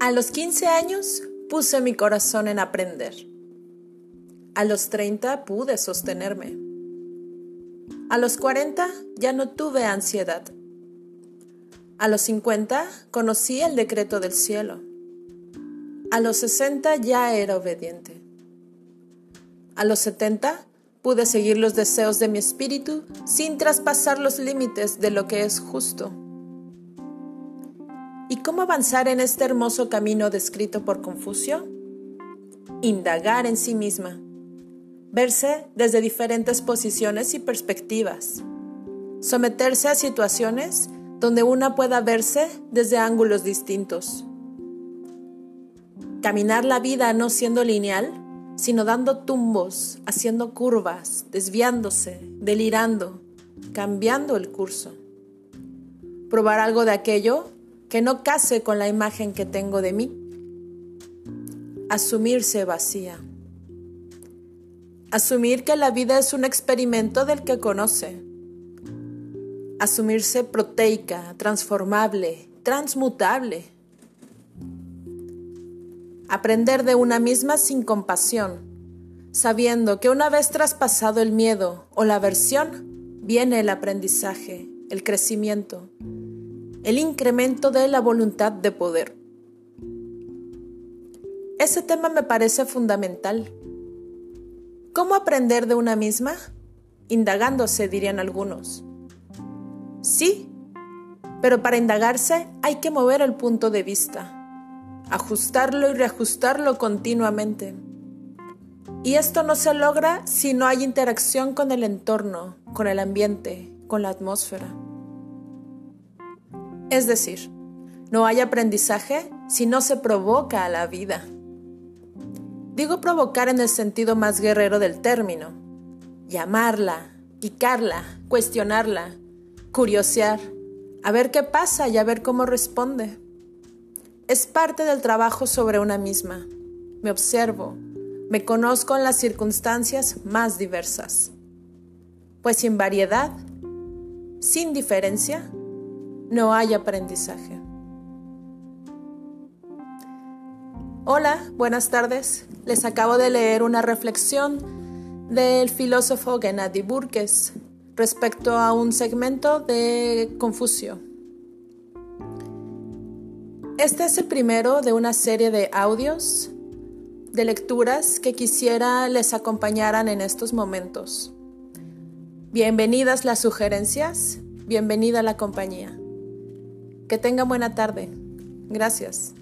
A los 15 años puse mi corazón en aprender. A los 30 pude sostenerme. A los 40 ya no tuve ansiedad. A los 50 conocí el decreto del cielo. A los 60 ya era obediente. A los 70 pude seguir los deseos de mi espíritu sin traspasar los límites de lo que es justo. ¿Y cómo avanzar en este hermoso camino descrito por Confucio? Indagar en sí misma, verse desde diferentes posiciones y perspectivas, someterse a situaciones donde una pueda verse desde ángulos distintos Caminar la vida no siendo lineal, sino dando tumbos, haciendo curvas, desviándose, delirando, cambiando el curso. Probar algo de aquello que no case con la imagen que tengo de mí. Asumirse vacía. Asumir que la vida es un experimento del que conoce. Asumirse proteica, transformable, transmutable Aprender de una misma sin compasión, sabiendo que una vez traspasado el miedo o la aversión, viene el aprendizaje, el crecimiento, el incremento de la voluntad de poder. Ese tema me parece fundamental. ¿Cómo aprender de una misma? Indagándose, dirían algunos. Sí, pero para indagarse hay que mover el punto de vista ajustarlo y reajustarlo continuamente. Y esto no se logra si no hay interacción con el entorno, con el ambiente, con la atmósfera. Es decir, no hay aprendizaje si no se provoca a la vida. Digo provocar en el sentido más guerrero del término. Llamarla, picarla, cuestionarla, curiosear, a ver qué pasa y a ver cómo responde. Es parte del trabajo sobre una misma. Me observo, me conozco en las circunstancias más diversas. Pues sin variedad, sin diferencia, no hay aprendizaje. Hola, buenas tardes. Les acabo de leer una reflexión del filósofo Gennady Burkes respecto a un segmento de Confucio. Este es el primero de una serie de audios, de lecturas que quisiera les acompañaran en estos momentos. Bienvenidas las sugerencias, bienvenida la compañía. Que tengan buena tarde. Gracias.